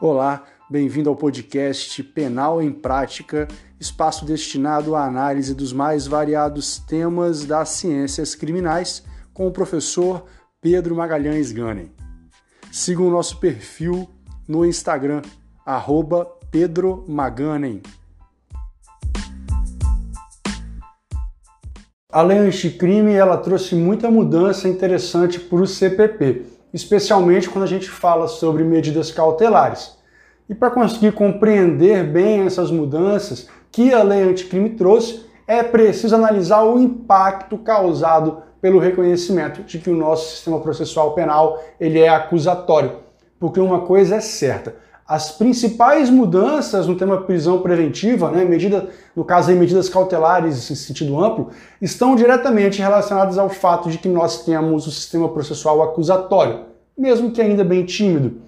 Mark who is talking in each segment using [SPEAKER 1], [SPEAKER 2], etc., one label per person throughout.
[SPEAKER 1] Olá, bem-vindo ao podcast Penal em Prática, espaço destinado à análise dos mais variados temas das ciências criminais, com o professor Pedro Magalhães Ganem. Siga o nosso perfil no Instagram, arroba Pedro Maganem. A lei anticrime ela trouxe muita mudança interessante para o CPP especialmente quando a gente fala sobre medidas cautelares. E para conseguir compreender bem essas mudanças que a lei anticrime trouxe, é preciso analisar o impacto causado pelo reconhecimento de que o nosso sistema processual penal ele é acusatório. Porque uma coisa é certa, as principais mudanças no tema prisão preventiva, né, medida, no caso aí medidas cautelares em sentido amplo, estão diretamente relacionadas ao fato de que nós temos o sistema processual acusatório, mesmo que ainda bem tímido.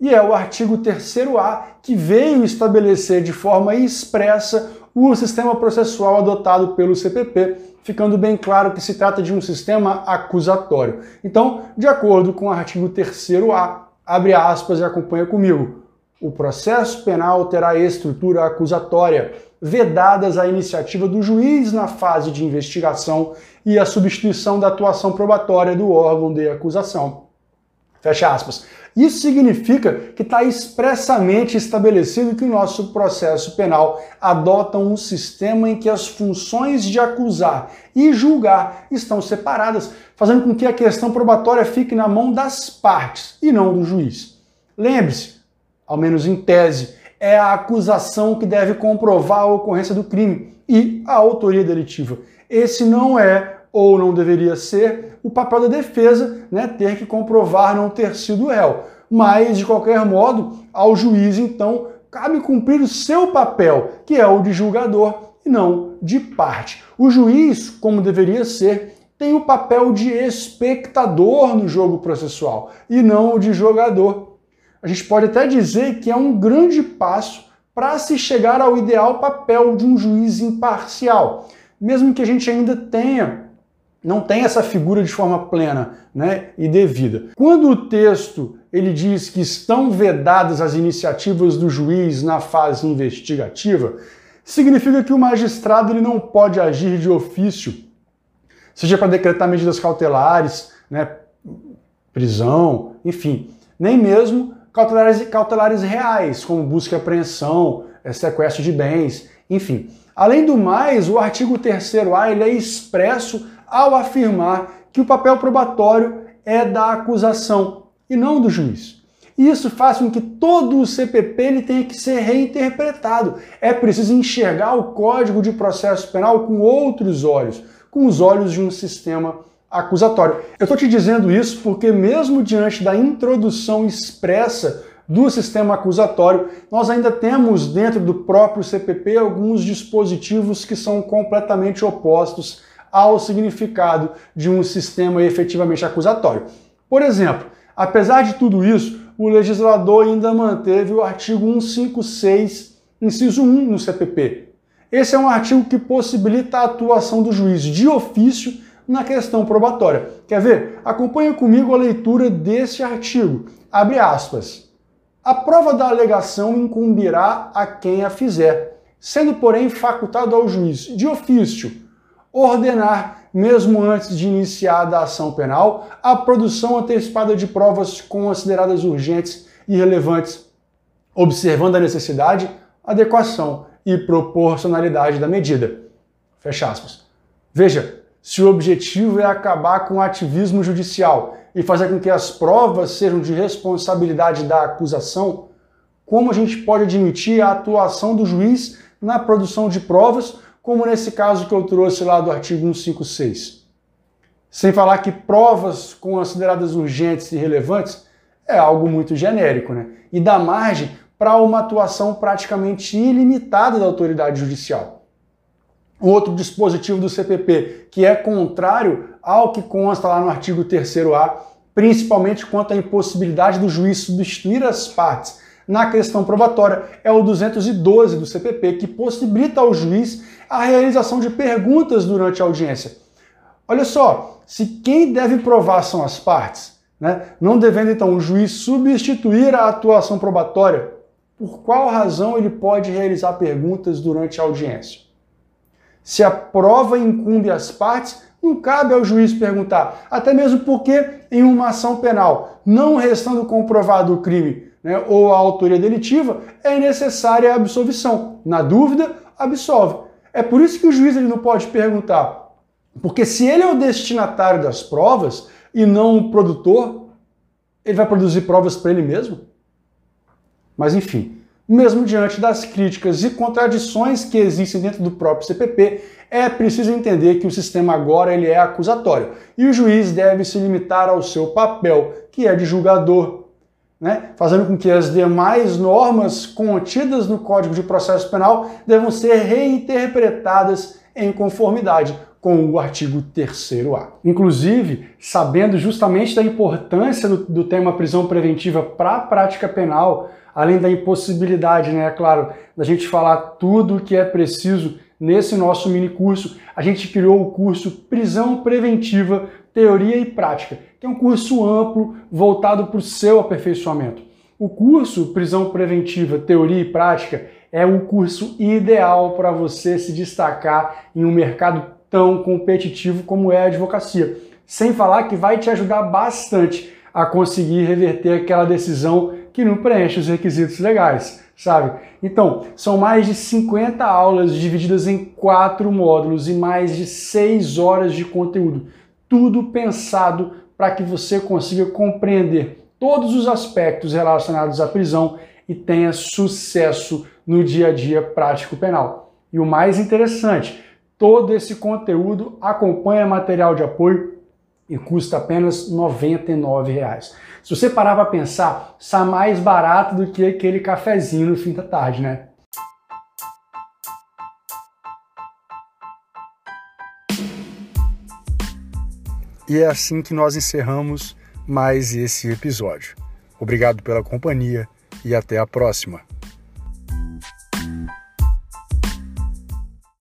[SPEAKER 1] E é o artigo 3A que veio estabelecer de forma expressa o sistema processual adotado pelo CPP, ficando bem claro que se trata de um sistema acusatório. Então, de acordo com o artigo 3A, abre aspas e acompanha comigo. O processo penal terá estrutura acusatória, vedadas a iniciativa do juiz na fase de investigação e a substituição da atuação probatória do órgão de acusação. Fecha aspas. Isso significa que está expressamente estabelecido que o nosso processo penal adota um sistema em que as funções de acusar e julgar estão separadas, fazendo com que a questão probatória fique na mão das partes e não do juiz. Lembre-se, ao menos em tese, é a acusação que deve comprovar a ocorrência do crime e a autoria delitiva. Esse não é ou não deveria ser o papel da defesa, né, ter que comprovar não ter sido réu. Mas, de qualquer modo, ao juiz, então, cabe cumprir o seu papel, que é o de julgador e não de parte. O juiz, como deveria ser, tem o papel de espectador no jogo processual e não o de jogador a gente pode até dizer que é um grande passo para se chegar ao ideal papel de um juiz imparcial, mesmo que a gente ainda tenha não tenha essa figura de forma plena né, e devida. Quando o texto ele diz que estão vedadas as iniciativas do juiz na fase investigativa, significa que o magistrado ele não pode agir de ofício, seja para decretar medidas cautelares, né, prisão, enfim, nem mesmo cautelares, cautelares reais, como busca e apreensão, é, sequestro de bens, enfim. Além do mais, o artigo 3A ele é expresso ao afirmar que o papel probatório é da acusação e não do juiz. Isso faz com que todo o CPP ele tenha que ser reinterpretado. É preciso enxergar o Código de Processo Penal com outros olhos, com os olhos de um sistema acusatório. Eu estou te dizendo isso porque, mesmo diante da introdução expressa do sistema acusatório, nós ainda temos dentro do próprio CPP alguns dispositivos que são completamente opostos ao significado de um sistema efetivamente acusatório. Por exemplo, apesar de tudo isso, o legislador ainda manteve o artigo 156, inciso 1 no CPP. Esse é um artigo que possibilita a atuação do juiz de ofício na questão probatória. Quer ver? Acompanhe comigo a leitura desse artigo. Abre aspas. A prova da alegação incumbirá a quem a fizer, sendo, porém, facultado ao juiz, de ofício, ordenar, mesmo antes de iniciada a ação penal, a produção antecipada de provas consideradas urgentes e relevantes, observando a necessidade, adequação e proporcionalidade da medida. Fecha aspas. Veja, se o objetivo é acabar com o ativismo judicial e fazer com que as provas sejam de responsabilidade da acusação, como a gente pode admitir a atuação do juiz na produção de provas, como nesse caso que eu trouxe lá do artigo 156? Sem falar que provas consideradas urgentes e relevantes é algo muito genérico, né? E dá margem para uma atuação praticamente ilimitada da autoridade judicial outro dispositivo do CPP que é contrário ao que consta lá no artigo 3A, principalmente quanto à impossibilidade do juiz substituir as partes na questão probatória, é o 212 do CPP, que possibilita ao juiz a realização de perguntas durante a audiência. Olha só, se quem deve provar são as partes, Né? Não devendo então o juiz substituir a atuação probatória, por qual razão ele pode realizar perguntas durante a audiência? Se a prova incumbe as partes, não cabe ao juiz perguntar, até mesmo porque em uma ação penal, não restando comprovado o crime né, ou a autoria delitiva, é necessária a absolvição. Na dúvida, absolve. É por isso que o juiz ele não pode perguntar, porque se ele é o destinatário das provas e não o produtor, ele vai produzir provas para ele mesmo? Mas enfim, mesmo diante das críticas e contradições que existem dentro do próprio CPP, é preciso entender que o sistema agora ele é acusatório e o juiz deve se limitar ao seu papel, que é de julgador, né? fazendo com que as demais normas contidas no Código de Processo Penal devam ser reinterpretadas em conformidade com o artigo 3A. Inclusive, sabendo justamente da importância do, do tema prisão preventiva para a prática penal, além da impossibilidade, né, é claro, da gente falar tudo o que é preciso nesse nosso mini curso, a gente criou o curso Prisão Preventiva, Teoria e Prática, que é um curso amplo voltado para o seu aperfeiçoamento. O curso Prisão Preventiva, Teoria e Prática é o curso ideal para você se destacar em um mercado tão competitivo como é a advocacia. Sem falar que vai te ajudar bastante a conseguir reverter aquela decisão que não preenche os requisitos legais, sabe? Então, são mais de 50 aulas divididas em quatro módulos e mais de 6 horas de conteúdo. Tudo pensado para que você consiga compreender todos os aspectos relacionados à prisão e tenha sucesso no dia a dia prático penal. E o mais interessante, todo esse conteúdo acompanha material de apoio e custa apenas R$ 99,00. Se você parar para pensar, está mais barato do que aquele cafezinho no fim da tarde, né? E é assim que nós encerramos mais esse episódio. Obrigado pela companhia e até a próxima.